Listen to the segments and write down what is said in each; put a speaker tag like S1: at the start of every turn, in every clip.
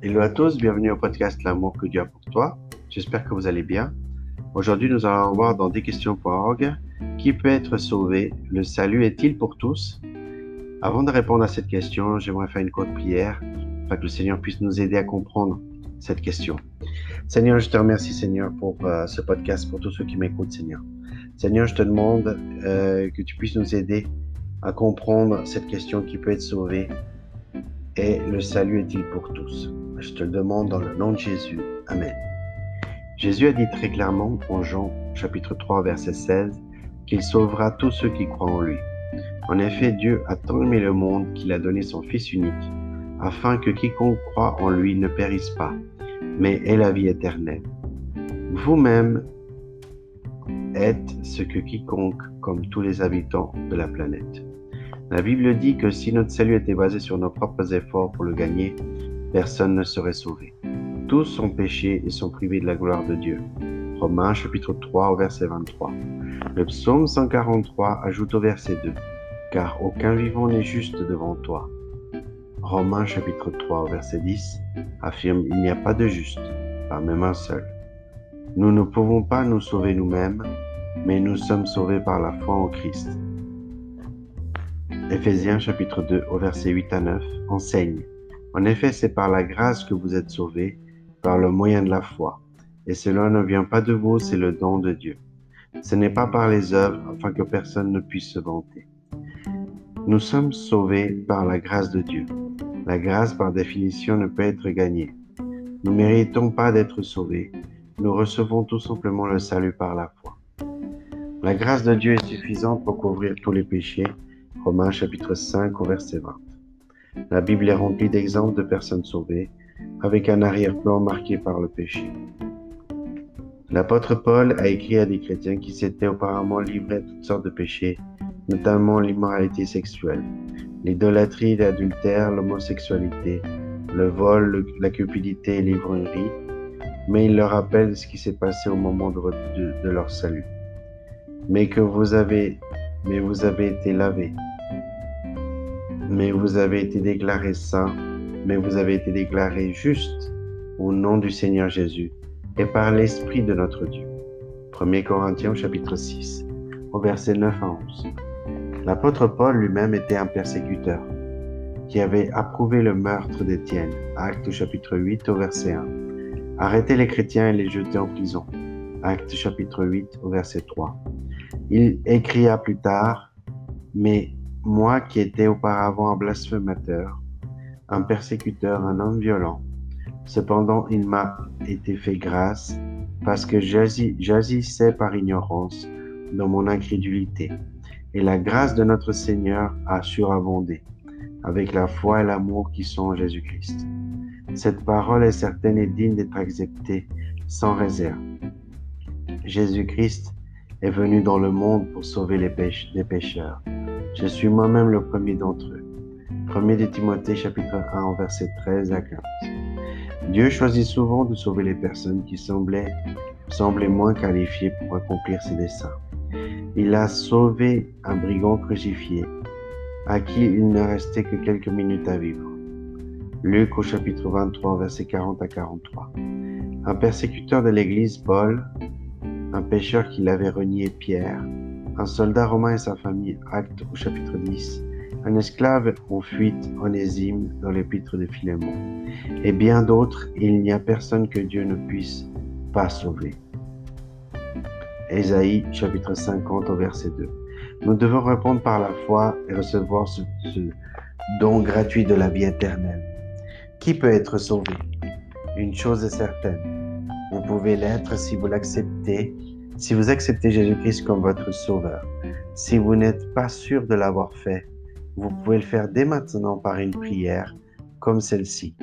S1: Hello à tous, bienvenue au podcast L'amour que Dieu a pour toi. J'espère que vous allez bien. Aujourd'hui, nous allons voir dans desquestions.org qui peut être sauvé Le salut est-il pour tous? Avant de répondre à cette question, j'aimerais faire une courte prière afin que le Seigneur puisse nous aider à comprendre cette question. Seigneur, je te remercie, Seigneur, pour euh, ce podcast, pour tous ceux qui m'écoutent, Seigneur. Seigneur, je te demande euh, que tu puisses nous aider à comprendre cette question qui peut être sauvée et le salut est-il pour tous? Je te le demande dans le nom de Jésus. Amen. Jésus a dit très clairement en Jean chapitre 3 verset 16 qu'il sauvera tous ceux qui croient en lui. En effet, Dieu a tant aimé le monde qu'il a donné son Fils unique, afin que quiconque croit en lui ne périsse pas, mais ait la vie éternelle. Vous-même êtes ce que quiconque, comme tous les habitants de la planète. La Bible dit que si notre salut était basé sur nos propres efforts pour le gagner, personne ne serait sauvé. Tous sont péchés et sont privés de la gloire de Dieu. Romains chapitre 3 au verset 23. Le psaume 143 ajoute au verset 2 Car aucun vivant n'est juste devant toi. Romains chapitre 3 au verset 10 affirme Il n'y a pas de juste, pas même un seul. Nous ne pouvons pas nous sauver nous-mêmes, mais nous sommes sauvés par la foi en Christ. Éphésiens chapitre 2 au verset 8 à 9 enseigne. En effet, c'est par la grâce que vous êtes sauvés, par le moyen de la foi. Et cela ne vient pas de vous, c'est le don de Dieu. Ce n'est pas par les œuvres, afin que personne ne puisse se vanter. Nous sommes sauvés par la grâce de Dieu. La grâce, par définition, ne peut être gagnée. Nous ne méritons pas d'être sauvés. Nous recevons tout simplement le salut par la foi. La grâce de Dieu est suffisante pour couvrir tous les péchés Romains chapitre 5 au verset 20. La Bible est remplie d'exemples de personnes sauvées, avec un arrière-plan marqué par le péché. L'apôtre Paul a écrit à des chrétiens qui s'étaient auparavant livrés à toutes sortes de péchés, notamment l'immoralité sexuelle, l'idolâtrie, l'adultère, l'homosexualité, le vol, la cupidité et l'ivrognerie, mais il leur rappelle ce qui s'est passé au moment de, de leur salut. Mais que vous avez, mais vous avez été lavés, mais vous avez été déclaré saint, mais vous avez été déclaré juste au nom du Seigneur Jésus et par l'Esprit de notre Dieu. 1 Corinthiens chapitre 6, au verset 9 à 11. L'apôtre Paul lui-même était un persécuteur qui avait approuvé le meurtre d'Étienne. Acte chapitre 8 au verset 1. Arrêter les chrétiens et les jeter en prison. Acte chapitre 8 au verset 3. Il écria plus tard, mais moi qui étais auparavant un blasphémateur, un persécuteur, un homme violent, cependant il m'a été fait grâce parce que j'agissais par ignorance dans mon incrédulité. Et la grâce de notre Seigneur a surabondé avec la foi et l'amour qui sont en Jésus-Christ. Cette parole est certaine et digne d'être acceptée sans réserve. Jésus-Christ est venu dans le monde pour sauver les, pécheurs. Je suis moi-même le premier d'entre eux. 1 de Timothée chapitre 1 verset 13 à 15. Dieu choisit souvent de sauver les personnes qui semblaient, semblaient moins qualifiées pour accomplir ses desseins. Il a sauvé un brigand crucifié à qui il ne restait que quelques minutes à vivre. Luc au chapitre 23 verset 40 à 43. Un persécuteur de l'Église, Paul, un pécheur qui l'avait renié, Pierre, un soldat romain et sa famille, acte au chapitre 10, un esclave en fuite, Onésime, dans l'épître de Philémon, et bien d'autres, il n'y a personne que Dieu ne puisse pas sauver. Ésaïe chapitre 50 au verset 2. Nous devons répondre par la foi et recevoir ce, ce don gratuit de la vie éternelle. Qui peut être sauvé? Une chose est certaine, vous pouvez l'être si vous l'acceptez si vous acceptez Jésus-Christ comme votre sauveur, si vous n'êtes pas sûr de l'avoir fait, vous pouvez le faire dès maintenant par une prière comme celle-ci.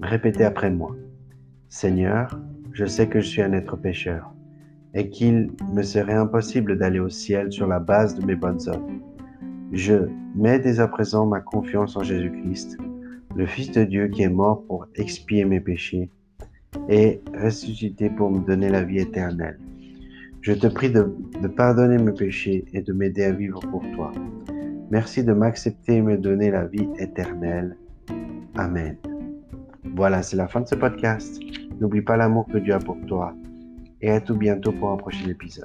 S1: Répétez après moi. Seigneur, je sais que je suis un être pécheur et qu'il me serait impossible d'aller au ciel sur la base de mes bonnes œuvres. Je mets dès à présent ma confiance en Jésus-Christ, le Fils de Dieu qui est mort pour expier mes péchés et ressuscité pour me donner la vie éternelle. Je te prie de, pardonner mes péchés et de m'aider à vivre pour toi. Merci de m'accepter et me donner la vie éternelle. Amen. Voilà, c'est la fin de ce podcast. N'oublie pas l'amour que Dieu a pour toi. Et à tout bientôt pour un prochain épisode.